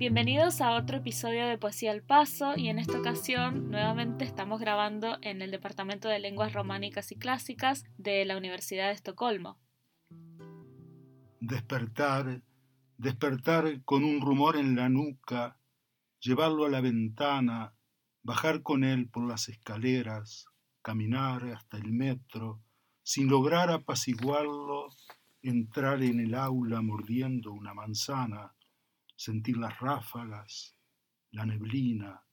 Bienvenidos a otro episodio de Poesía al Paso y en esta ocasión nuevamente estamos grabando en el Departamento de Lenguas Románicas y Clásicas de la Universidad de Estocolmo. Despertar, despertar con un rumor en la nuca, llevarlo a la ventana, bajar con él por las escaleras, caminar hasta el metro, sin lograr apaciguarlo, entrar en el aula mordiendo una manzana, sentir las ráfagas, la neblina,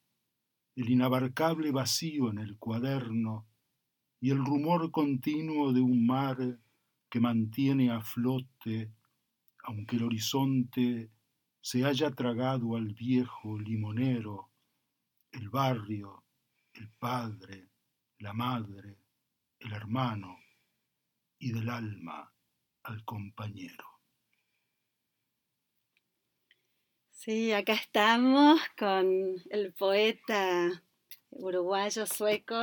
el inabarcable vacío en el cuaderno y el rumor continuo de un mar que mantiene a flote, aunque el horizonte se haya tragado al viejo limonero, el barrio, el padre, la madre, el hermano y del alma al compañero. Sí, acá estamos con el poeta uruguayo sueco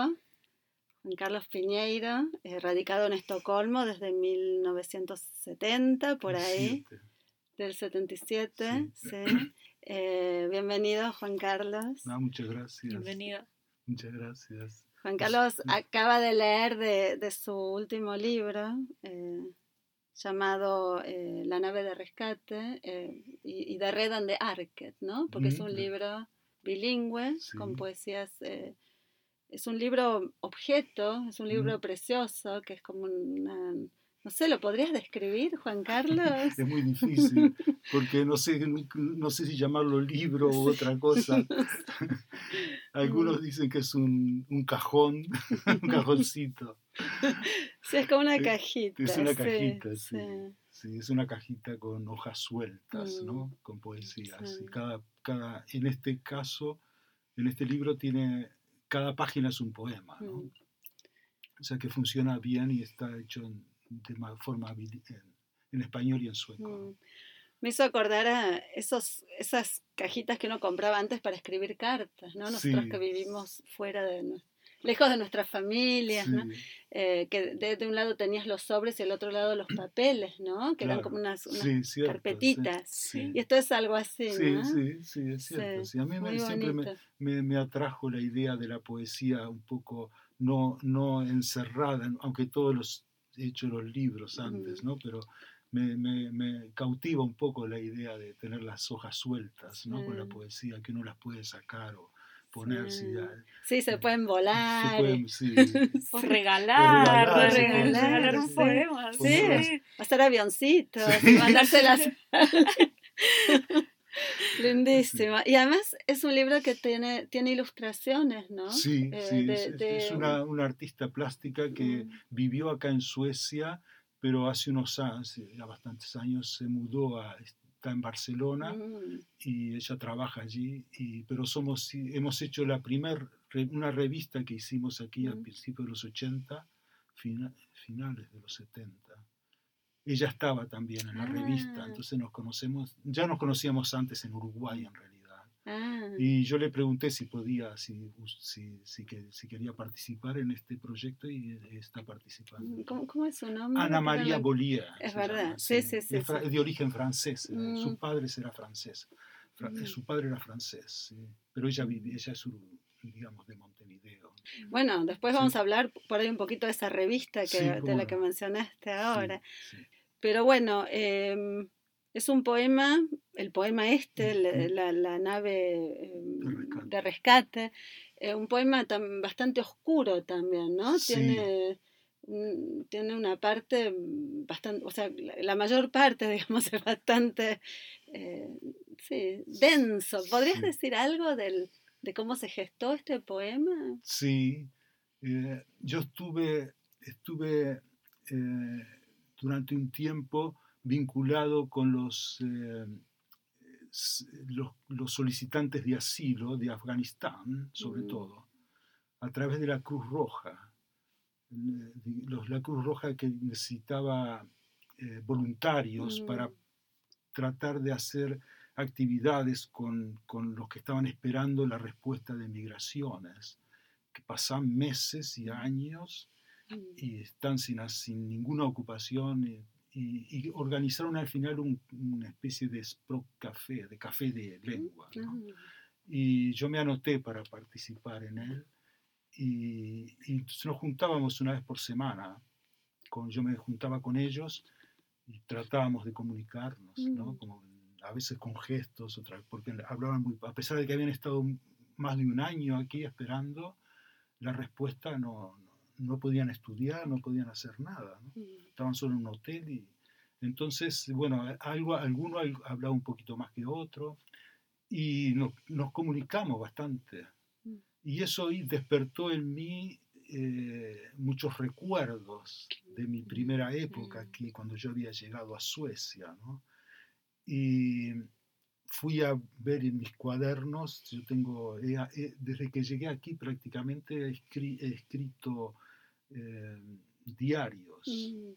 Juan Carlos Piñeiro, eh, radicado en Estocolmo desde 1970, por ahí, del 77. Sí. Eh, bienvenido, Juan Carlos. muchas gracias. Bienvenido. Muchas gracias. Juan Carlos acaba de leer de, su último libro, eh, llamado eh, La nave de rescate eh, y, de Red and the Arket, ¿no? Porque es un libro bilingüe con poesías. Eh, es un libro objeto, es un libro precioso que es como una no sé, ¿lo podrías describir, Juan Carlos? es muy difícil, porque no sé, no sé si llamarlo libro u otra cosa. Algunos dicen que es un, cajón, un cajoncito. Sí, es como una cajita. Es una cajita, sí. sí. es una cajita con hojas sueltas, ¿no? Mm. Con poesías. Y cada, cada, en este caso, en este libro tiene, cada página es un poema, ¿no? Mm. O sea que funciona bien y está hecho en de forma en, español y en sueco. Mm. Me hizo acordar a esos, esas cajitas que uno compraba antes para escribir cartas, ¿no? Nosotros que vivimos fuera de lejos de nuestras familias, ¿no? Eh, que de, un lado tenías los sobres y del otro lado los papeles, ¿no? Que eran como unas, carpetitas. Y esto es algo así, ¿no? Sí, sí, es cierto. A mí siempre me, me, atrajo la idea de la poesía un poco no, no encerrada, aunque todos los he hecho los libros antes, ¿no? Pero me, me, me, cautiva un poco la idea de tener las hojas sueltas, ¿no? Con la poesía, que uno las puede sacar o poner. Sí, sí se pueden volar. Se pueden, sí. o regalar, regalar, un poema. Sí, hacer avioncitos, mandárselas. Lindísima. Y además es un libro que tiene, tiene ilustraciones, ¿no? Sí, eh, sí, es, una, una, artista plástica que mm. vivió acá en Suecia, pero hace unos años, ya bastantes años, se mudó a, está en Barcelona mm. y ella trabaja allí, y, pero somos, hemos hecho la primer, una revista que hicimos aquí al mm. principio de los 80, finales de los 70 ella estaba también en la revista, ah. entonces nos conocemos, ya nos conocíamos antes en Uruguay en realidad. Ah. Y yo le pregunté si podía, si, si, si, quería participar en este proyecto y está participando. Mm, ¿Cómo, es su nombre? Ana María Bolía. Es verdad, sí, sí, sí. Es de origen francés, eh, mm. su padre era francés, mm. su padre era francés, pero ella, vivía, ella es digamos, de Montevideo. Bueno, después vamos a hablar por ahí un poquito de esa revista que, de la que mencionaste ahora. Pero bueno, em, es un poema, el poema este, la, nave em, de rescate, eh, un poema bastante oscuro también, ¿no? Tiene, tiene una parte bastante, o sea, la, mayor parte, digamos, es bastante eh, sí, denso. ¿Podrías decir algo del, de cómo se gestó este poema? Sí, eh, yo estuve, estuve durante un tiempo vinculado con los, eh, los, solicitantes de asilo de Afganistán, sobre todo, a través de la Cruz Roja. Los, la Cruz Roja que necesitaba eh, voluntarios para tratar de hacer actividades con, con, los que estaban esperando la respuesta de migraciones, que pasan meses y años y están sin, sin ninguna ocupación y, organizaron al final una especie de Sprock Café, de café de lengua. Y yo me anoté para participar en él y, nos juntábamos una vez por semana. Con, yo me juntaba con ellos y tratábamos de comunicarnos, ¿no? Mm. Como a veces con gestos, otra, porque hablaban muy, a pesar de que habían estado más de un año aquí esperando, la respuesta no, no podían estudiar, no podían hacer nada. ¿no? Mm. Estaban solo en un hotel y entonces, bueno, algo, alguno hablaba un poquito más que otro y nos, nos comunicamos bastante. Mm. Y eso despertó en mí eh, muchos recuerdos de mi primera época mm. aquí, cuando yo había llegado a Suecia. ¿no? Y fui a ver en mis cuadernos, yo tengo, desde que llegué aquí prácticamente he, escrito eh, diarios. Mm.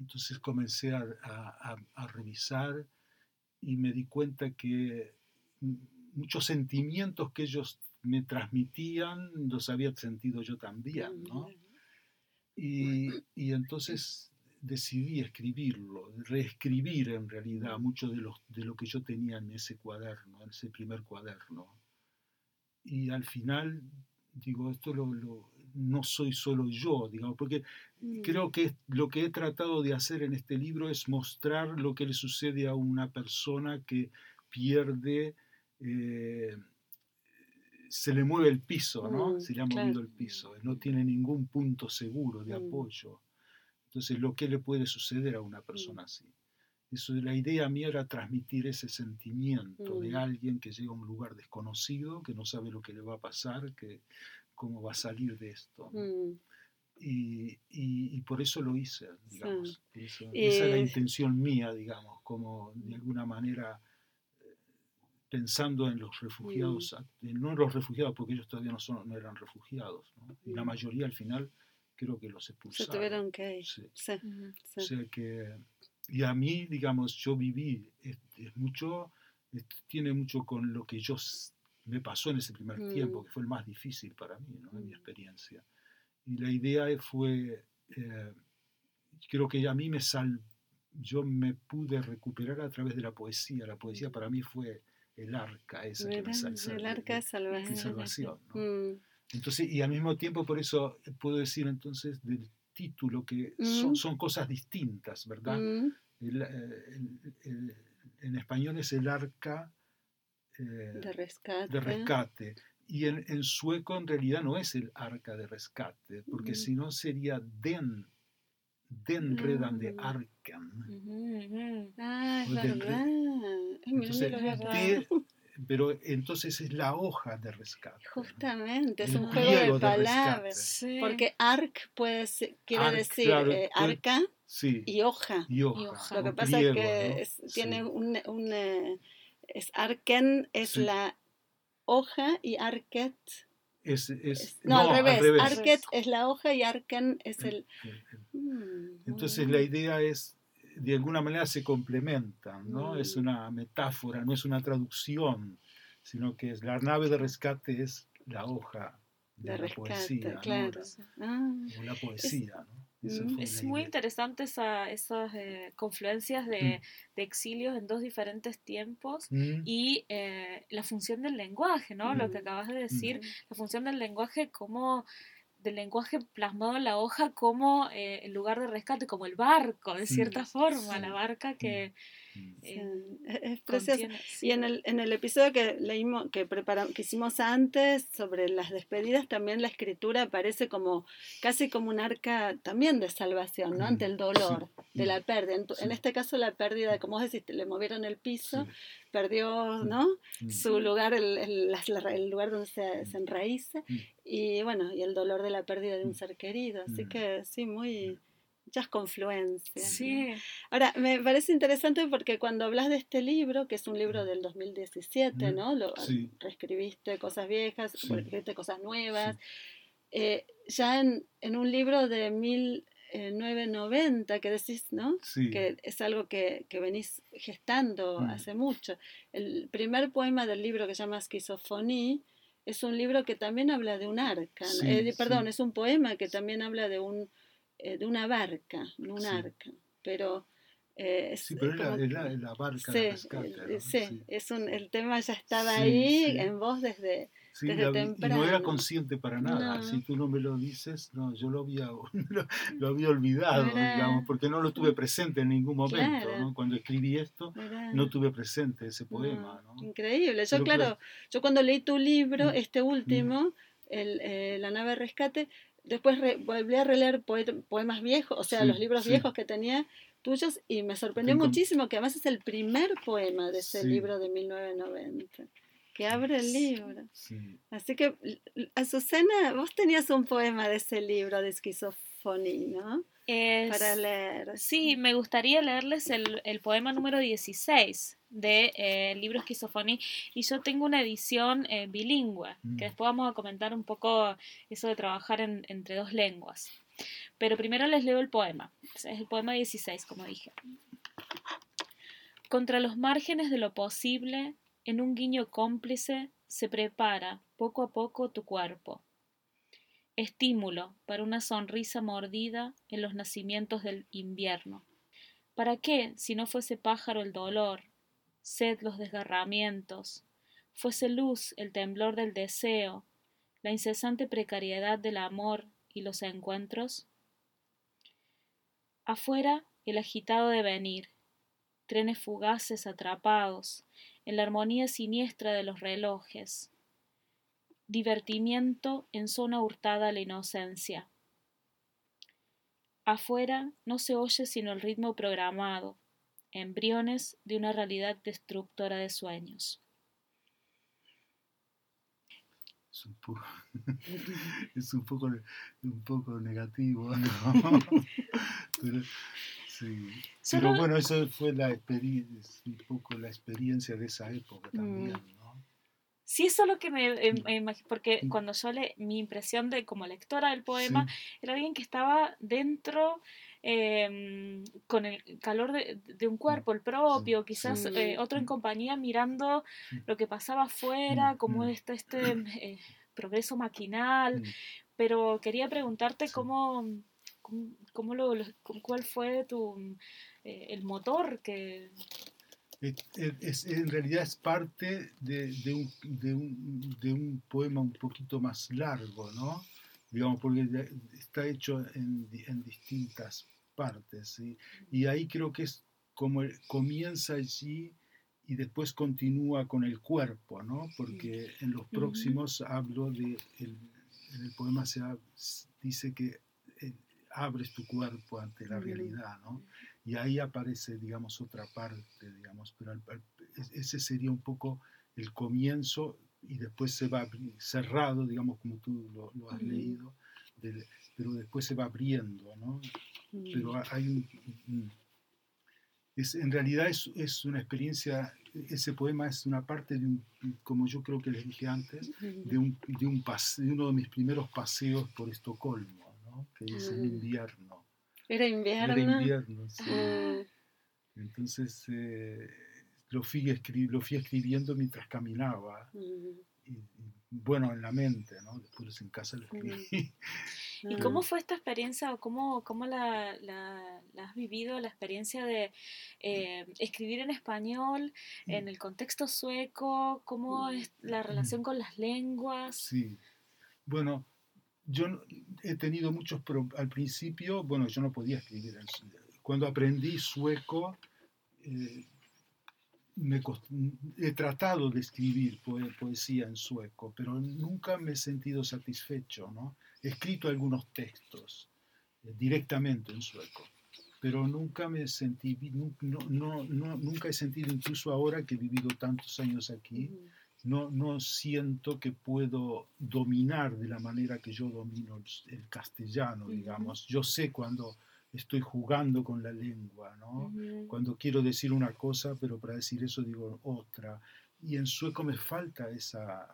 Entonces comencé a, revisar y me di cuenta que muchos sentimientos que ellos me transmitían los había sentido yo también, ¿no? Y, y entonces decidí escribirlo, reescribir en realidad mucho de, de lo que yo tenía en ese cuaderno, en ese primer cuaderno. Y al final, digo, esto lo, no soy solo yo, digamos, porque mm. creo que lo que he tratado de hacer en este libro es mostrar lo que le sucede a una persona que pierde, eh, se le mueve el piso, ¿no? Mm, se le ha movido el piso, no tiene ningún punto seguro de mm. apoyo. Entonces, lo que le puede suceder a una persona así. Eso, la idea mía era transmitir ese sentimiento de alguien que llega a un lugar desconocido, que no sabe lo que le va a pasar, que cómo va a salir de esto. Mm. Y, y, por eso lo hice, digamos. esa es la intención mía, digamos, como de alguna manera eh, pensando en los refugiados, mm. no en los refugiados, porque ellos todavía no, son, no eran refugiados, y la mm. mayoría al final creo que los expulsaron. Se tuvieron que Sí. O sea que, y a mí, digamos, yo viví, es, mucho, tiene mucho con lo que yo me pasó en ese primer tiempo, mm. que fue el más difícil para mí, ¿no? en mi mm. experiencia. Y la idea fue, eh, creo que a mí me sal, yo me pude recuperar a través de la poesía. La poesía para mí fue el arca, esa que me El arca de salvación. Mm. Entonces, y al mismo tiempo, por eso puedo decir entonces del título que son, son, cosas distintas, ¿verdad? Eh, en español es el arca eh, de, rescate. de rescate. Y en, en, sueco en realidad no es el arca de rescate, porque si no sería den, den redan de arken. Ah, es verdad. Entonces, pero entonces es la hoja de rescate. Justamente, es un juego de palabras. Porque arc puede quiere decir eh, arca y, hoja. y, hoja. Lo que pasa es que tiene un, un eh, es arken es la hoja y arket es, es, no, al, revés. Arket es la hoja y arken es el. Mm, Entonces la idea es, de alguna manera se complementan, ¿no? Es mm. una metáfora, no es una traducción, sino que es, la nave de rescate es la hoja de, la poesía. Claro. Ah, la poesía, ¿no? Mm, es muy interesante esa, esas eh, confluencias mm. de, exilios en dos diferentes tiempos mm. y eh, la función del lenguaje, ¿no? Lo que acabas de decir, la función del lenguaje como del lenguaje plasmado en la hoja como eh, el lugar de rescate, como el barco, de cierta forma, la barca que, es precioso. Y en el, en el episodio que leímos, que preparamos, que hicimos antes sobre las despedidas, también la escritura aparece como casi como un arca también de salvación, ¿no? Ante el dolor de la pérdida. En, este caso la pérdida, como vos decís, le movieron el piso, perdió, ¿no? Su lugar, el, el, lugar donde se, se enraíza, y bueno, y el dolor de la pérdida de un ser querido. Así que sí, muy muchas confluencias. Sí. Ahora, me parece interesante porque cuando hablas de este libro, que es un libro del 2017, ¿no? Lo, Reescribiste cosas viejas, reescribiste cosas nuevas. Eh, ya en, un libro de 1990 que decís, ¿no? Que es algo que, venís gestando mm. hace mucho. El primer poema del libro que se llama Esquizofonía es un libro que también habla de un arca. Eh, perdón, es un poema que también habla de un eh, de una barca, de un arca. pero... Eh, sí, pero es la, la, barca sí, sí, es un, el tema ya estaba ahí en vos desde, desde temprano. Y no era consciente para nada. Si tú no me lo dices, no, yo lo había, lo, había olvidado, digamos, porque no lo tuve presente en ningún momento. ¿no? Cuando escribí esto, no tuve presente ese poema. ¿no? Increíble. Yo, claro, yo cuando leí tu libro, mm, este último, mm. el, eh, La nave rescate, después volví a releer poemas viejos, o sea, los libros viejos que tenía tuyos y me sorprendió muchísimo que además es el primer poema de ese libro de 1990 que abre el libro. Así que, Azucena, vos tenías un poema de ese libro de esquizofonía, ¿no? Para leer. Sí, me gustaría leerles el, poema número 16 del de, eh, libro Esquizofonía y yo tengo una edición eh, bilingüe, que mm. después vamos a comentar un poco eso de trabajar entre dos lenguas. Pero primero les leo el poema. Es el poema 16, como dije. Contra los márgenes de lo posible, en un guiño cómplice, se prepara poco a poco tu cuerpo. Estímulo para una sonrisa mordida en los nacimientos del invierno. ¿Para qué, si no fuese pájaro el dolor, sed los desgarramientos, fuese luz el temblor del deseo, la incesante precariedad del amor y los encuentros? Afuera el agitado devenir, trenes fugaces atrapados en la armonía siniestra de los relojes. Divertimiento en zona hurtada a la inocencia. Afuera no se oye sino el ritmo programado, embriones de una realidad destructora de sueños. Es un poco, es un poco, un poco negativo, Pero, sí. Pero bueno, eso fue la experiencia, un poco la experiencia de esa época también, mm. Sí, eso es lo que me, eh, mm. porque mm. cuando yo le, mi impresión de como lectora del poema era alguien que estaba dentro em, con el calor de, un cuerpo, el propio, quizás eh, otro en compañía mirando lo que pasaba afuera, como este, este eh, progreso maquinal, pero quería preguntarte cómo, cómo, lo, cuál fue tu, el motor que es, en realidad es parte de, de, un, de, un, de, un, poema un poquito más largo, ¿no? Digamos, porque está hecho en, en distintas partes. Y ahí creo que es como comienza allí y después continúa con el cuerpo, ¿no? Porque en los próximos hablo de, el, en el poema se dice que eh, abres tu cuerpo ante la realidad, ¿no? Y ahí aparece, digamos, otra parte, digamos, pero ese sería un poco el comienzo y después se va cerrado, digamos, como tú lo, has leído, pero después se va abriendo, ¿no? Pero hay un... Es, en realidad es, es, una experiencia, ese poema es una parte de un, como yo creo que les dije antes, de, un, de, un de uno de mis primeros paseos por Estocolmo, ¿no? que es en invierno. Era invierno. Era invierno, sí. Ah. Entonces eh, lo, fui lo fui escribiendo mientras caminaba. y, bueno, en la mente, ¿no? Después en casa lo escribí. ¿Y cómo fue esta experiencia o cómo, cómo la, la, has vivido, la experiencia de eh, escribir en español, en mm. el contexto sueco? ¿Cómo es la relación con las lenguas? Sí, bueno, yo he tenido muchos, al principio, bueno, yo no podía escribir. Cuando aprendí sueco, eh, me he tratado de escribir poesía en sueco, pero nunca me he sentido satisfecho. ¿no? He escrito algunos textos eh, directamente en sueco, pero nunca me sentí, no, no, nunca he sentido, incluso ahora que he vivido tantos años aquí, no, no siento que puedo dominar de la manera que yo domino el, castellano, digamos. Yo sé cuando estoy jugando con la lengua, ¿no? Cuando quiero decir una cosa, pero para decir eso digo otra. Y en sueco me falta esa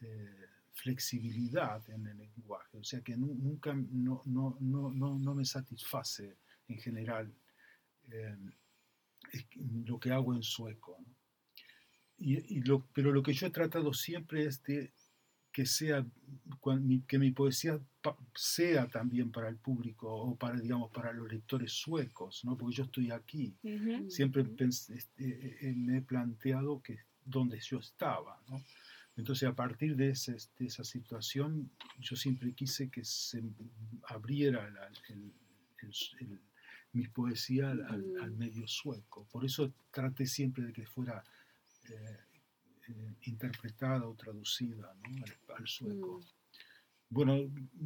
eh, flexibilidad en el lenguaje, o sea que nunca, no, no, no, no, me satisface en general eh, lo que hago en sueco. ¿No? Y, lo, pero lo que yo he tratado siempre es de que sea que mi poesía sea también para el público o para digamos para los lectores suecos no porque yo estoy aquí siempre este, eh, eh, me he planteado que donde yo estaba ¿no? entonces a partir de, esa situación yo siempre quise que se abriera mi poesía al, mm. medio sueco por eso traté siempre de que fuera eh, eh, interpretada o traducida al, sueco. Mm. Bueno,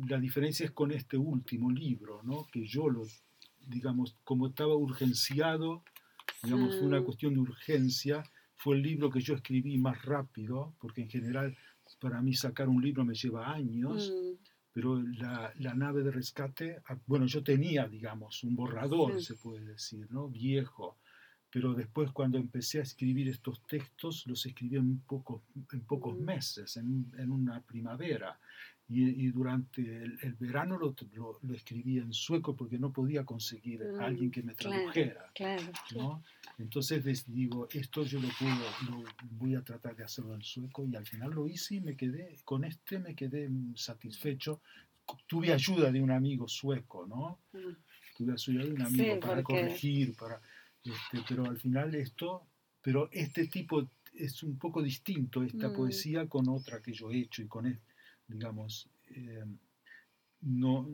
la diferencia es con este último libro, ¿no? que yo lo, digamos, como estaba urgenciado, digamos, fue una cuestión de urgencia, fue el libro que yo escribí más rápido, porque en general para mí sacar un libro me lleva años, mm. pero la, la, nave de rescate, ah, bueno, yo tenía, digamos, un borrador, se puede decir, ¿no? Viejo, pero después cuando empecé a escribir estos textos, los escribí en, poco, en pocos mm. meses, en, en una primavera. Y, y durante el, verano lo, lo, escribí en sueco porque no podía conseguir a alguien que me tradujera. Claro, ¿no? Entonces digo, esto yo lo puedo, lo voy a tratar de hacerlo en sueco y al final lo hice y me quedé, con este me quedé satisfecho. Tuve ayuda de un amigo sueco, ¿no? Mm. Tuve ayuda de un amigo para corregir, para este, pero al final esto, pero este tipo es un poco distinto, esta mm. poesía con otra que yo he hecho y con, digamos, eh, no,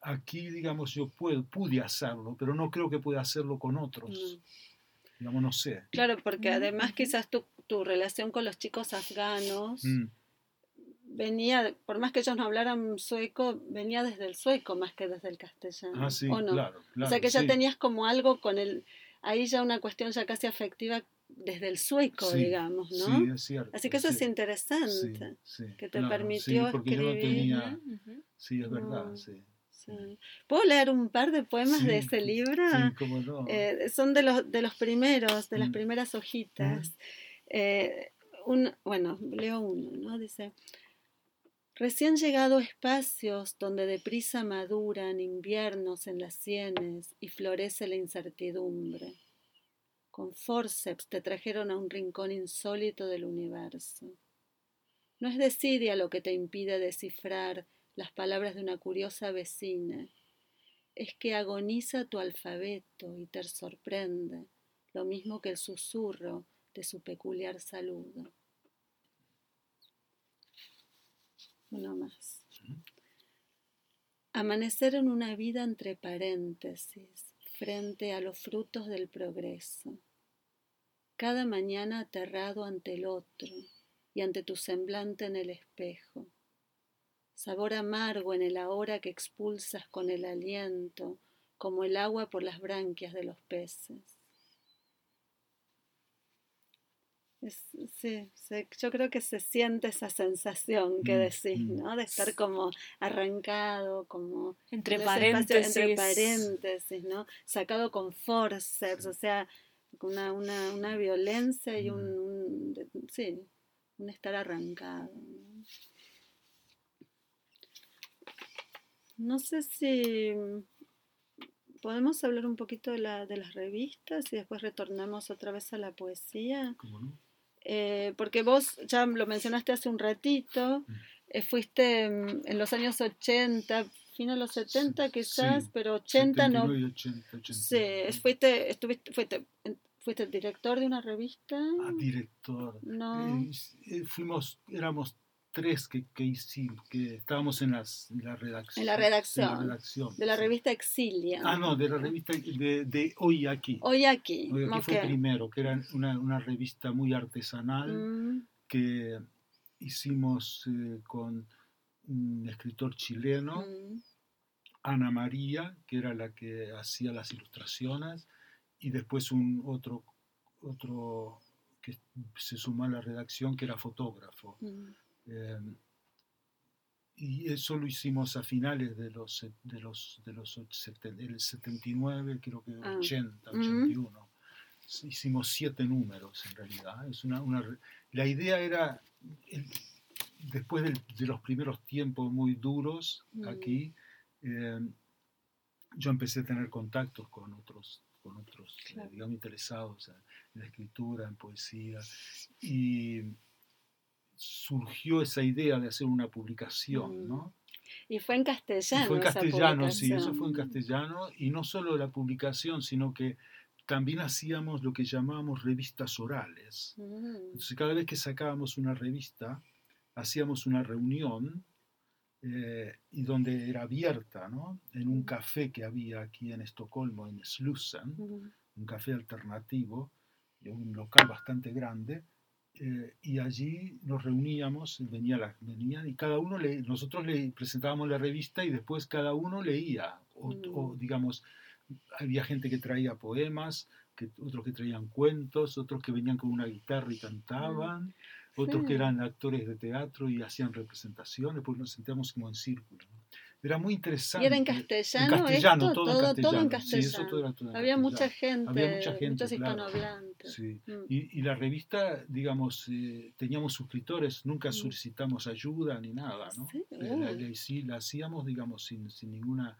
aquí, digamos, yo puedo, pude hacerlo, pero no creo que pueda hacerlo con otros. Mm. Digamos, no sé. Claro, porque además quizás tu, tu relación con los chicos afganos mm venía, por más que ellos no hablaran sueco, venía desde el sueco más que desde el castellano. Ah, sí, claro, O sea que ya tenías como algo con el, ahí ya una cuestión ya casi afectiva desde el sueco, digamos, ¿no? Sí, es cierto. Así que eso es interesante, que te permitió escribir. Sí, es verdad, sí. ¿Puedo leer un par de poemas de ese libro? Sí, cómo no. Eh, son de los, de los primeros, de las mm. primeras hojitas. Eh, un, bueno, leo uno, ¿no? Dice, Recién llegado a espacios donde deprisa maduran inviernos en las sienes y florece la incertidumbre. Con forceps te trajeron a un rincón insólito del universo. No es desidia lo que te impide descifrar las palabras de una curiosa vecina, es que agoniza tu alfabeto y te sorprende, lo mismo que el susurro de su peculiar saludo. Uno más. Amanecer en una vida entre paréntesis, frente a los frutos del progreso. Cada mañana aterrado ante el otro y ante tu semblante en el espejo. Sabor amargo en el ahora que expulsas con el aliento, como el agua por las branquias de los peces sí, yo creo que se siente esa sensación que mm, decís, mm. ¿no? De estar como arrancado, como... Entre paréntesis. entre paréntesis, ¿no? Sacado con forceps, o sea, una, una, una violencia y un, mm. sí, un estar arrancado. ¿no? sé si podemos hablar un poquito de, la, de las revistas y después retornamos otra vez a la poesía. ¿Cómo no? Eh, porque vos ya lo mencionaste hace un ratito, mm. eh, fuiste mm, en los años 80, fin de los 70 quizás, pero 80 no. 80, 80. Sí, fuiste, estuviste, fuiste, fuiste director de una revista. Ah, director. No. Eh, fuimos, éramos tres que, que, que estábamos en, las, la redacción. En la redacción. de la revista Exilia. Ah, no, de la revista de, de Hoy Aquí. Hoy Aquí. Hoy Aquí fue primero, que era una, una revista muy artesanal mm. que hicimos eh, con un escritor chileno, mm. Ana María, que era la que hacía las ilustraciones, y después un otro, otro que se sumó a la redacción, que era fotógrafo. Mm. Em, y eso lo hicimos a finales de los, de los, de los el 79, creo que 80, 81. Hicimos siete números en realidad. Es una, una la idea era, después de, los primeros tiempos muy duros mm. aquí, em, yo empecé a tener contactos con otros, con otros digamos, interesados en la escritura, en poesía. Y surgió esa idea de hacer una publicación, Mm. ¿no? Y fue en castellano. Y fue en esa castellano, sí, eso fue en castellano, y no solo la publicación, sino que también hacíamos lo que llamábamos revistas orales. Mm. Entonces, cada vez que sacábamos una revista, hacíamos una reunión eh, y donde era abierta, ¿no? En un café que había aquí en Estocolmo, en Slussen, Mm. un café alternativo, y un local bastante grande, eh, y allí nos reuníamos, venía la, venían y cada uno, le, nosotros le presentábamos la revista y después cada uno leía, o, Mm. o, digamos, había gente que traía poemas, que, otros que traían cuentos, otros que venían con una guitarra y cantaban, otros que Sí. eran actores de teatro y hacían representaciones, porque nos sentíamos como en círculo. ¿no? Era muy interesante. ¿Y era en castellano? En castellano, esto? todo, todo, en castellano. todo en Sí, castellano. eso todo era todo en Había mucha gente, Había mucha gente, muchos claro. hispanohablantes. Sí. Mm. Y, y la revista, digamos, eh, teníamos suscriptores, nunca Mm. solicitamos ayuda ni nada, ¿no? Sí, Eh, la, la- sí, la hacíamos, digamos, sin, sin ninguna,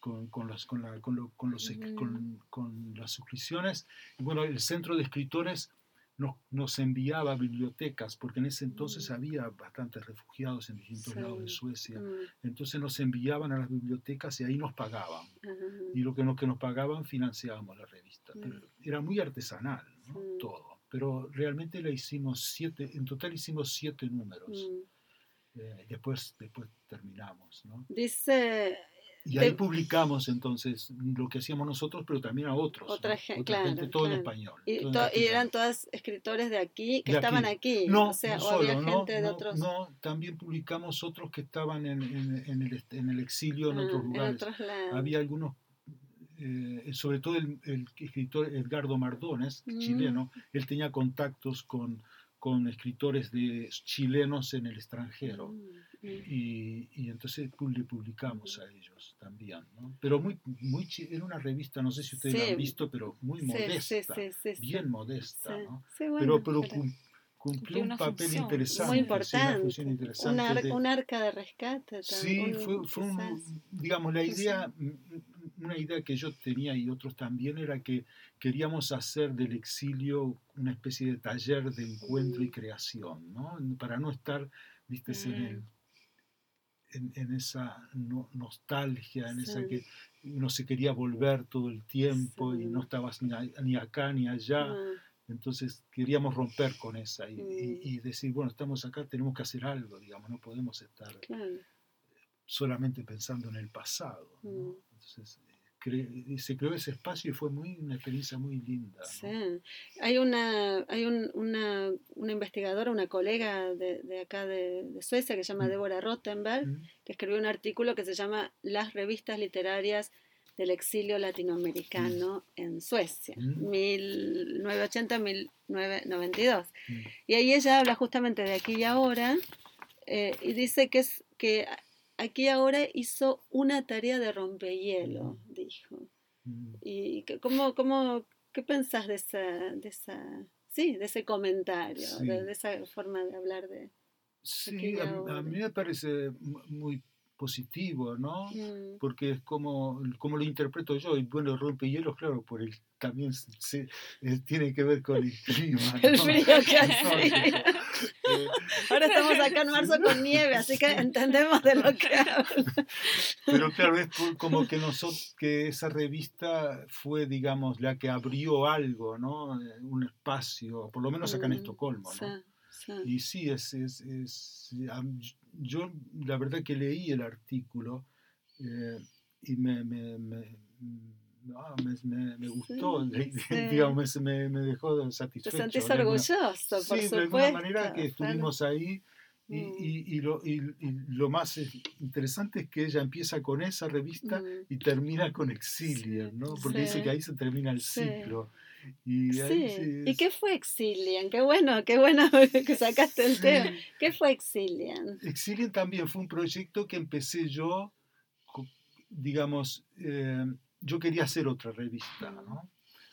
con, con, las, con, la- con, lo- con los, Mm. con, con las suscripciones. Y bueno, el centro de escritores nos, nos enviaba a bibliotecas, porque en ese entonces Mm. había bastantes refugiados en distintos Sí. lados de Suecia. Mm. Entonces nos enviaban a las bibliotecas y ahí nos pagaban. Ajá. Y lo que nos, que nos pagaban financiábamos la revista. Mm. Pero era muy artesanal, ¿no? Todo. Pero realmente la hicimos siete, en total hicimos siete números. Mm. Eh, después, después terminamos, ¿no? Dice, Y ahí publicamos entonces lo que hacíamos nosotros, pero también a otros. Otra ¿no? Otra claro, gente, todo en español. y, todo en to- y castellano. eran todas escritores de aquí, que De estaban aquí. aquí. No, o sea, no o había solo, no, gente de no, otros. no, también publicamos otros que estaban en, en- en el, en el exilio en ah, otros lugares. otros. Había algunos, eh, sobre todo el, el escritor Edgardo Mardones, Mm. chileno, él tenía contactos con, con escritores de chilenos en el extranjero. Mm, mm. Y, y entonces pu- le publicamos a ellos también, ¿no? Pero muy, muy era una revista, no sé si ustedes la Sí. han visto, pero muy Sí, modesta, sí, sí, sí, sí. bien modesta, Sí, ¿no? sí, bueno, pero pero pero cum- cumplió un una papel función. interesante. muy sí, una importante. función interesante un, ar- de- un arca de rescate. Sí, también, fue, fue un- digamos, la Sí, idea, una idea que yo tenía y otros también era que queríamos hacer del exilio una especie de taller de encuentro y Mm. creación, ¿no? Para no estar, viste, en, el- Mm. en- en esa no- nostalgia, en esa que uno se quería volver todo el tiempo y no estabas ni, a- ni acá ni allá. Ah, Entonces queríamos romper con esa y, y- Mm. y decir, bueno, estamos acá, tenemos que hacer algo, digamos, no podemos estar claro. solamente pensando en el pasado. ¿no? Mm. Entonces, cre- se creó ese espacio y fue muy, una experiencia muy linda. ¿no? Sí. Hay una, hay un- una, una investigadora, una colega de, de acá de, de Suecia que se llama Mm. Débora Rottenberg, Mm, que escribió un artículo que se llama Las revistas literarias del exilio latinoamericano en Suecia, Mm. 1980-1992. mm, Y ahí ella habla justamente de aquí y ahora eh, y dice que, es, que aquí ahora hizo una tarea de rompehielo, dijo. ¿Y que- cómo, cómo, qué pensás de esa, de esa, sí, de ese comentario, Sí. de, de esa forma de hablar de... Sí, a, a mí me parece mu- muy positivo, ¿no? Mm, Porque es como, como lo interpreto yo, y bueno, rompehielos, claro, por el, también se, se- eh, tiene que ver con el clima. El frío que hace. Eh, Ahora estamos acá en marzo con nieve, así que entendemos de lo que habla. Pero claro, es como que nosotros, que esa revista fue, digamos, la que abrió algo, ¿no? Eh, Un espacio, por lo menos acá en Mm, Estocolmo, ¿no? sí. Y sí, es, es, es- am- yo la verdad que leí el artículo eh, y me, me, me, ah, me- gustó, Sí, sí. digamos, me, me dejó Te satisfecho. sentís de alguna- orgulloso, por Sí, de supuesto. alguna manera que claro. estuvimos ahí y, Mm. y- y lo, y- lo más eh, interesante es que ella empieza con esa revista Mm. y termina con Exilian, Sí, ¿no? Porque sí. dice que ahí se termina el Sí. ciclo. Y ahí Sí. ¿Y qué fue Exilian? Qué bueno, qué bueno que sacaste el Sí. tema. ¿Qué fue Exilian? Exilian también fue un proyecto que empecé yo, digamos, eh, yo quería hacer otra revista, ¿no?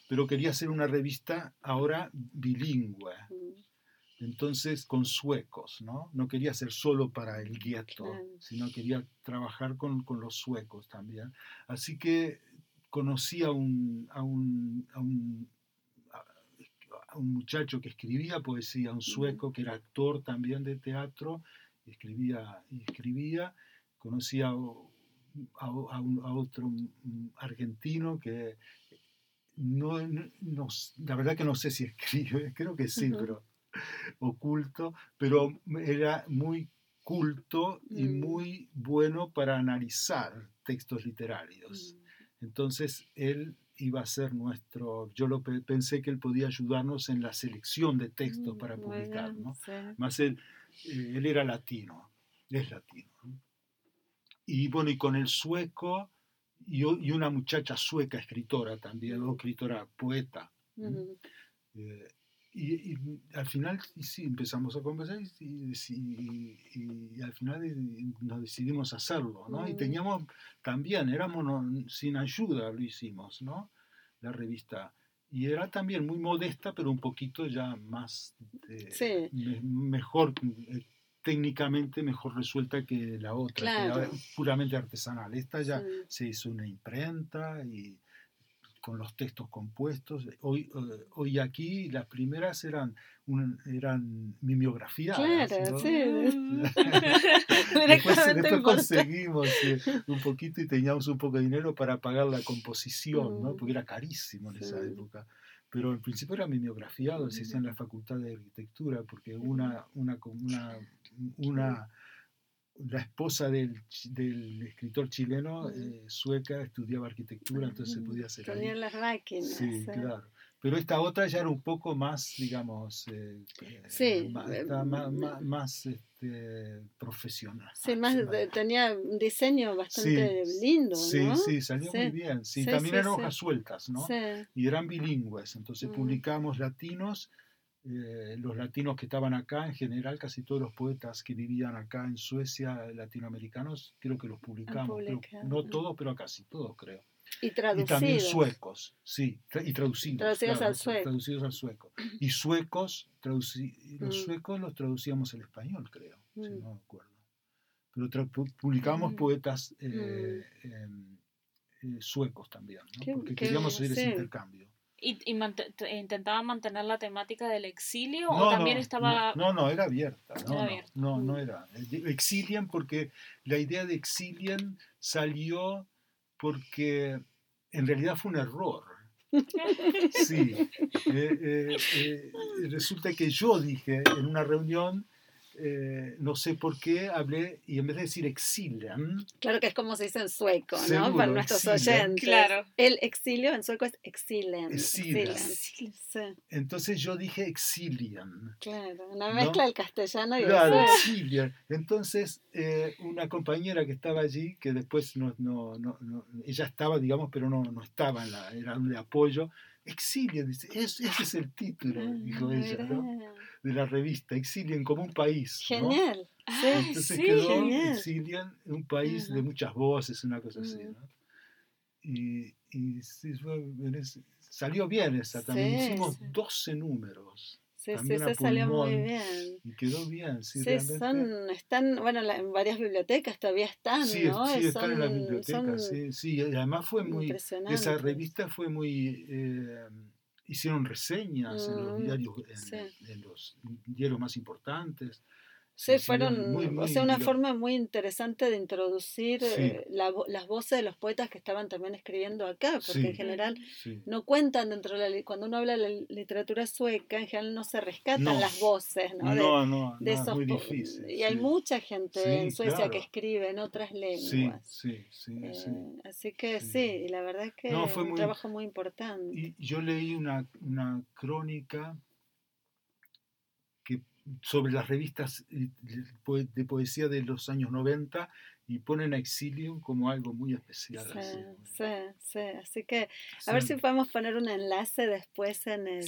Pero quería hacer una revista ahora bilingüe, Mm, entonces con suecos, ¿no? No quería hacer solo para el gueto, Claro. sino quería trabajar con, con los suecos también. Así que conocí a un, a un, a un, a- un muchacho que escribía poesía, un sueco que era actor también de teatro, escribía y escribía. Conocí a, a, otro argentino que no, la verdad que no sé si escribe, creo que sí, pero oculto, pero era muy culto y mm. muy bueno para analizar textos literarios. Mm. Entonces él iba a ser nuestro, yo lo pensé que él podía ayudarnos en la selección de textos mm, para publicar, ¿no? Más él, eh, él era latino, es latino. Y bueno, y con el sueco y, y, una muchacha sueca escritora también, o escritora poeta. Eh, y, al final sí empezamos a conversar y, y, al final nos decidimos hacerlo, ¿no? Y teníamos también, éramos sin ayuda lo hicimos, ¿no? La revista. Y era también muy modesta, pero un poquito ya más, eh, mejor, eh, técnicamente mejor resuelta que la otra, que era puramente artesanal. Esta ya se hizo una imprenta y con los textos compuestos. Hoy, eh, hoy aquí las primeras eran, eran mimeografías. Claro, sí. después, conseguimos eh, un poquito y teníamos un poco de dinero para pagar la composición, ¿no? Mm. porque era carísimo en esa época. Pero en principio era mimeografiado, se hacía en la Facultad de Arquitectura, porque una, una, una, una la esposa del, del escritor chileno eh, sueca estudiaba arquitectura, entonces se podía hacer. Tenían las máquinas. Sí, claro. Pero esta otra ya era un poco más, digamos, eh, sí, más, más, más este, profesional. Sí, más, tenía un diseño bastante lindo. Sí, ¿no? sí, salió muy bien. Sí, también eran hojas sueltas, ¿no? Y eran bilingües, entonces publicamos latinos eh, los latinos que estaban acá, en general casi todos los poetas que vivían acá en Suecia, latinoamericanos, creo que los publicamos. no todos, pero casi todos creo. Y traducidos. Y también suecos, sí, y traducidos. Traducidos al sueco. Traducidos al sueco. Y suecos, los mm. suecos los traducíamos al español, creo, si mm. no me acuerdo. Pero publicamos mm. poetas eh, em, eh, suecos también, ¿no? porque queríamos hacer ese intercambio. ¿Y, intentaba mantener la temática del exilio o también estaba...? No, no, era abierta. No, no, no, era. Exilian porque la idea de exilian salió porque en realidad fue un error. Sí. Eh, eh, eh, resulta que yo dije en una reunión eh, no sé por qué hablé y en vez de decir exilian. Claro que es como se dice en sueco, ¿no? Para nuestros oyentes. Claro. El exilio en sueco es exilian. Exilian. Entonces yo dije exilian. Claro, una mezcla del castellano y claro, exilian. Entonces eh, una compañera que estaba allí, que después no, no, no, ella estaba, digamos, pero no, no estaba, en la, era un de apoyo, exilian, dice, ese es el título, ah, dijo ella, ¿no? de la revista, Exilian como un país. Genial. Entonces quedó Exilian, un país de muchas voces, una cosa así. Mm. ¿no? Y, y salió bien esa también. Hicimos 12 números. Sí, sí, se salió muy bien. Y quedó bien, sí, sí son, están, bueno, en varias bibliotecas todavía están, sí, ¿no? Sí, están en las bibliotecas, sí, sí, además fue muy, esa revista fue muy, eh, hicieron reseñas en los mm, diarios, en, los diarios más importantes. Sí, fueron, o sea, una forma muy interesante de introducir eh, las voces de los poetas que estaban también escribiendo acá, porque en general no cuentan dentro de la, cuando uno habla de la literatura sueca, en general no se rescatan las voces, ¿no? No, no, de esos muy difícil. Y hay mucha gente en Suecia que escribe en otras lenguas. Sí, sí, sí. Eh, así que sí, y la verdad es que fue un trabajo muy importante. Y yo leí una, una crónica sobre las revistas eh, de poesía de los años 90 y ponen a Exilium como algo muy especial. Sí, sí, sí, Así que a ver si podemos poner un enlace después en el...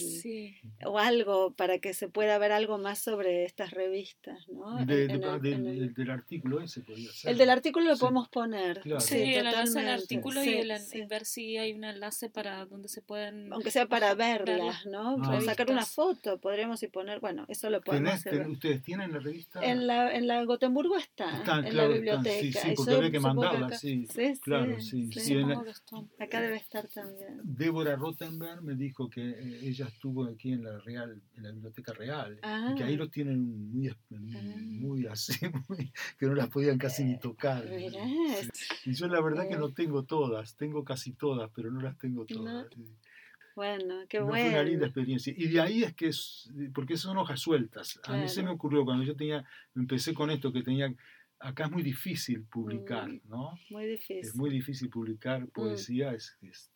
o algo para que se pueda ver algo más sobre estas revistas, ¿no? del, del, artículo ese podría ser. El del artículo lo podemos poner. Sí, el enlace al artículo y, el, ver si hay un enlace para donde se pueden... Aunque sea para verlas, ¿no? Para sacar una foto, podríamos y poner, bueno, eso lo podemos hacer. ¿Ustedes tienen la revista? En la, en la Gotemburgo está, en la biblioteca sí, sí, porque había que mandarla, sí. Sí, claro, sí. Acá debe estar también. Débora Rottenberg me dijo que eh, ella estuvo aquí en la Real, en la Biblioteca Real, y que ahí ah. lo tienen muy, muy ah. así, que no las podían casi ni tocar. Y yo la verdad que no tengo todas, tengo casi todas, pero no las tengo todas. Bueno, qué bueno. Fue una linda experiencia. Y de ahí es que es, porque son hojas sueltas. A mí se me ocurrió cuando yo tenía, empecé con esto, que tenía, acá es muy difícil publicar, mm, ¿no? Muy difícil. Es muy difícil publicar mm. poesía, es, es,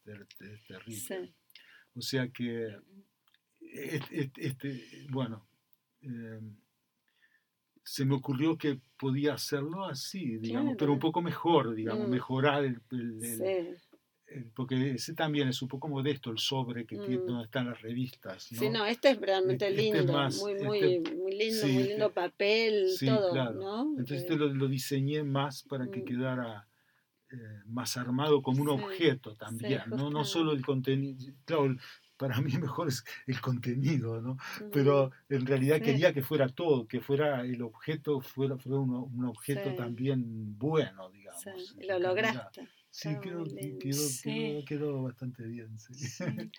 terrible. O sea que, este, bueno, em, se me ocurrió que podía hacerlo así, digamos, pero un poco mejor, digamos, mm. mejorar el, el, eh, porque ese también es un poco modesto el sobre que tiene, mm. donde están las revistas. ¿no? Sí, no, este es realmente este lindo, muy, muy, este muy lindo, muy lindo eh, papel, todo, ¿no? Entonces este lo, lo, diseñé más para que mm. quedara eh, más armado como un objeto también, ¿no? no solo el contenido, claro, para mí mejor es el contenido, ¿no? Pero en realidad quería que fuera todo, que fuera el objeto, fuera, fuera un, un objeto también bueno, digamos. Sí. Lo lograste. Sí, quedó, quedó, quedó, bastante bien. Sí.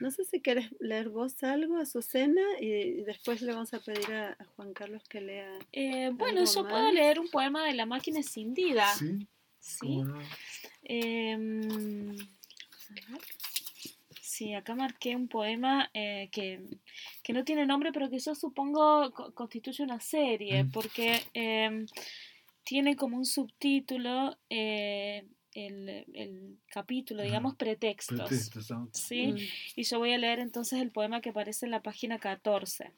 No sé si quieres leer vos algo, a Azucena, y después le vamos a pedir a, Juan Carlos que lea. Eh, bueno, yo puedo leer un poema de La máquina escindida. Sí. Sí. Em, sí, acá marqué un poema eh, que, que, no tiene nombre, pero que yo supongo constituye una serie, mm. porque em, tiene como un subtítulo eh, el, capítulo, digamos, pretextos. ¿sí? Mm. Y yo voy a leer entonces el poema que aparece en la página 14.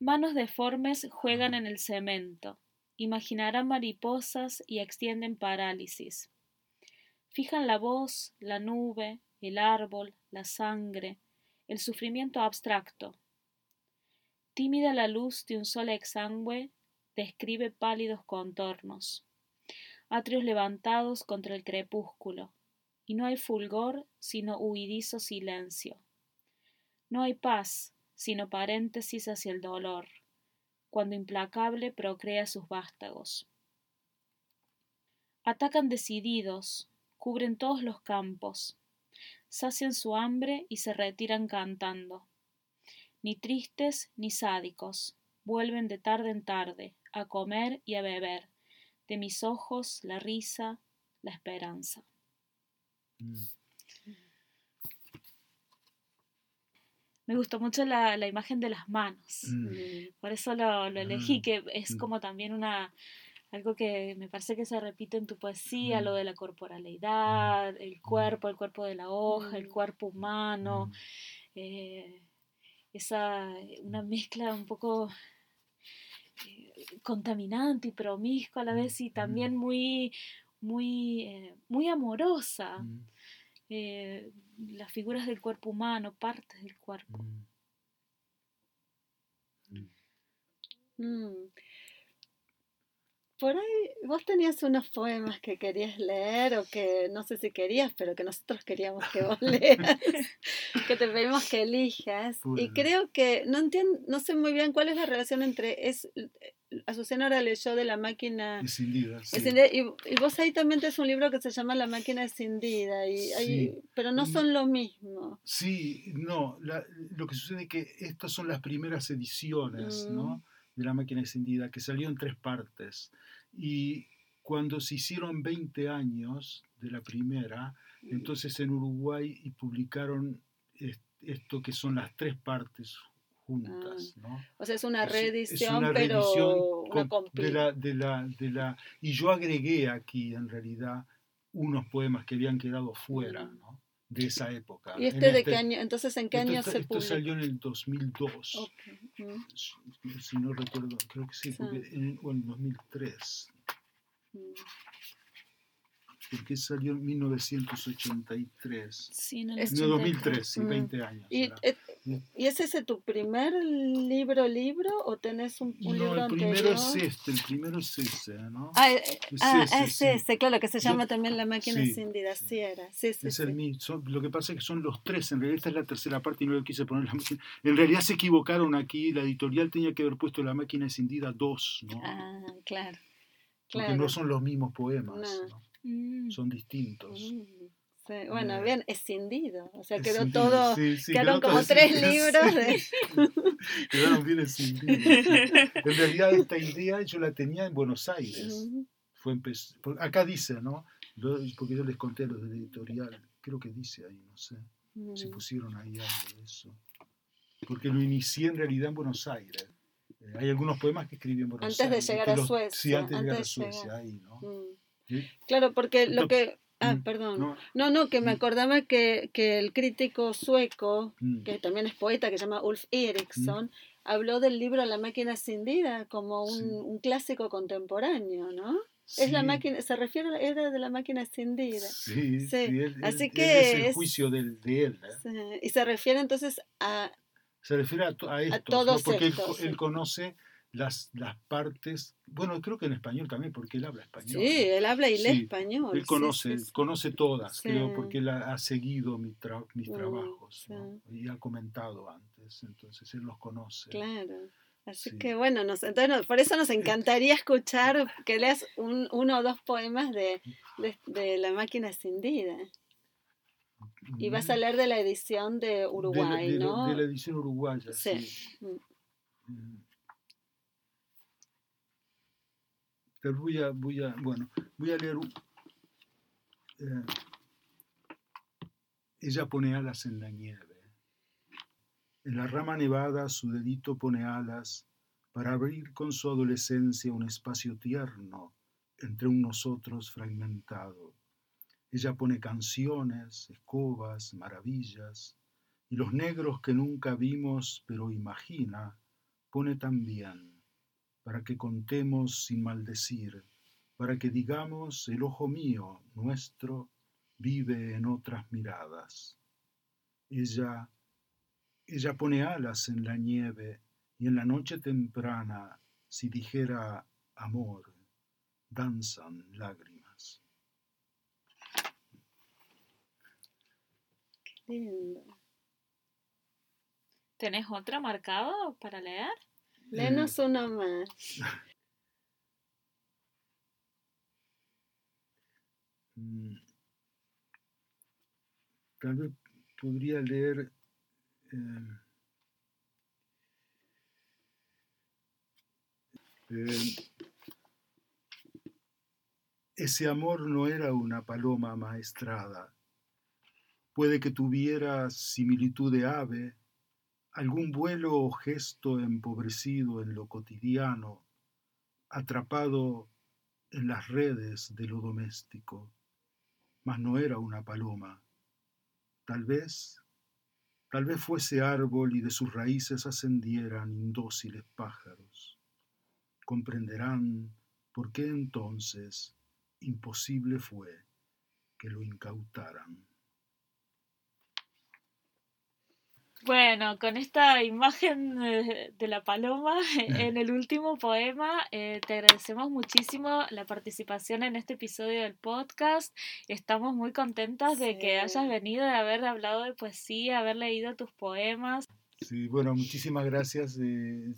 Manos deformes juegan en el cemento, imaginarán mariposas y extienden parálisis. Fijan la voz, la nube, el árbol, la sangre, el sufrimiento abstracto. Tímida la luz de un sol exangüe describe pálidos contornos atrios levantados contra el crepúsculo, y no hay fulgor sino huidizo silencio. No hay paz sino paréntesis hacia el dolor, cuando implacable procrea sus vástagos. Atacan decididos, cubren todos los campos, sacian su hambre y se retiran cantando. Ni tristes ni sádicos, vuelven de tarde en tarde a comer y a beber, de mis ojos la risa, la esperanza. Mm. Me gustó mucho la, imagen de las manos, mm. por eso lo, elegí, ah. que es mm. como también una algo que me parece que se repite en tu poesía, lo de la corporalidad, el cuerpo, el cuerpo de la hoja, el cuerpo humano, eh, esa una mezcla un poco contaminante y promiscua a la vez y también muy, muy, eh, muy amorosa. Eh, las figuras del cuerpo humano, partes del cuerpo. Mm. Por ahí vos tenías unos poemas que querías leer o que no sé si querías, pero que nosotros queríamos que vos leas, que te pedimos que elijas. Y creo que no entiendo, no sé muy bien cuál es la relación entre es Azucena ahora leyó de la máquina escindida. Y, vos ahí también tenés un libro que se llama La máquina escindida, y pero no son lo mismo. Sí, no, lo que sucede es que estas son las primeras ediciones ¿no? De La máquina escindida, que salió en tres partes. Y cuando se hicieron 20 años de la primera, entonces en Uruguay y publicaron esto que son las tres partes juntas. Ah, ¿no? O sea, es una reedición, pero una de, la, de, la, de la Y yo agregué aquí, en realidad, unos poemas que habían quedado fuera, mm. ¿no? De esa época. ¿Y este de qué este año? Entonces, ¿en qué año se publicó? Esto salió en el 2002. Okay. Mm. Si, no recuerdo, creo que sí, en, o en 2003 porque salió en 1983. Sí, no, 2003, sí, 20 años. ¿Y, eh, ¿Y, es ese tu primer libro, libro o tenés un, un no, el primero es este, el primero es ese, ¿no? Ah, eh, es, ah, ese, ese, claro, que se llama también La máquina encendida, sí, era. Sí, sí, es el lo que pasa es que son los tres, en realidad esta es la tercera parte y no le quise poner la máquina. En realidad se equivocaron aquí, la editorial tenía que haber puesto La máquina encendida 2, ¿no? Ah, claro. porque no son los mismos poemas, mm. son distintos. Mm. Bueno, bien escindido, o sea, quedó todo, quedaron como tres libros de... quedaron bien escindidos. En realidad esta idea yo la tenía en Buenos Aires. Fue acá dice, ¿no? Porque yo les conté a los del editorial, creo que dice ahí, no sé, si pusieron ahí algo de eso. Porque lo inicié en realidad en Buenos Aires. Eh, hay algunos poemas que escribí en Buenos Aires. Antes de llegar a Suecia. Sí, antes, de llegar a Suecia, ahí, ¿no? Claro, porque lo que Ah, mm, perdón. No, no, que me mm. acordaba que, que el crítico sueco, mm. que también es poeta, que se llama Ulf Eriksson, habló del libro La máquina escindida como un, un clásico contemporáneo, ¿no? Es la máquina, se refiere, era de la máquina escindida. Sí, sí. Así que es el juicio de, de él. ¿eh? Y se refiere entonces a... Se refiere a, a, estos, todos porque él, conoce las, las partes, bueno, creo que en español también, porque él habla español. Sí, él habla y lee español. Él conoce, conoce todas, creo, porque él ha, seguido mis mm, trabajos y ha comentado antes, entonces él los conoce. Claro. Así que bueno, nos, entonces por eso nos encantaría escuchar que leas un, uno o dos poemas de, de, La máquina escindida. Y vas a leer de la edición de Uruguay, ¿no? De la edición uruguaya, sí. Mm. Mm. voy a, voy a, bueno, voy a leer. Eh, ella pone alas en la nieve. En la rama nevada su dedito pone alas para abrir con su adolescencia un espacio tierno entre un nosotros fragmentado. Ella pone canciones, escobas, maravillas, y los negros que nunca vimos pero imagina, pone también para que contemos sin maldecir, para que digamos el ojo mío, nuestro, vive en otras miradas. Ella, ella pone alas en la nieve y en la noche temprana, si dijera amor, danzan lágrimas. Qué lindo. ¿Tenés otra marcado para leer? Lenos una más. Mm. Tal vez podría leer eh, eh, ese amor no era una paloma maestrada. Puede que tuviera similitud de ave, algún vuelo o gesto empobrecido en lo cotidiano, atrapado en las redes de lo doméstico, mas no era una paloma. Tal vez, tal vez fuese árbol y de sus raíces ascendieran indóciles pájaros. Comprenderán por qué entonces imposible fue que lo incautaran. Bueno, con esta imagen de la paloma en el último poema, eh, te agradecemos muchísimo la participación en este episodio del podcast. Estamos muy contentas de que hayas venido, de haber hablado de poesía, haber leído tus poemas. Sí, bueno, muchísimas gracias eh,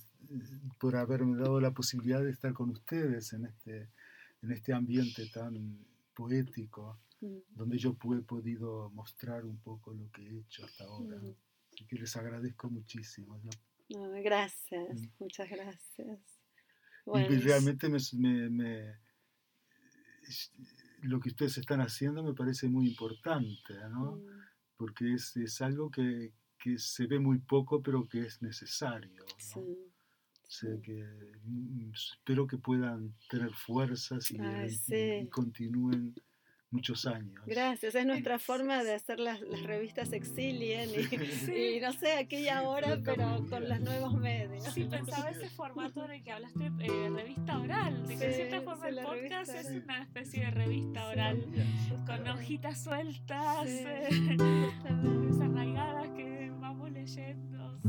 por haberme dado la posibilidad de estar con ustedes en este, en este ambiente tan poético, mm. donde yo he podido mostrar un poco lo que he hecho hasta ahora. Mm que les agradezco muchísimo. gracias, mm. muchas gracias. y realmente me, lo que ustedes están haciendo me parece muy importante, ¿no? Mm. Porque es, es algo que, que, se ve muy poco, pero que es necesario. ¿no? O sea que mm, espero que puedan tener fuerzas y, y continúen muchos años. Gracias, es nuestra forma de hacer las, las revistas Exilien y, no sé, aquella hora, pero con los nuevos medios. Sí, pensaba ese formato de que hablaste eh, revista oral, de que de cierta forma el podcast es una especie de revista oral, con hojitas sueltas, eh, desarraigadas que vamos leyendo.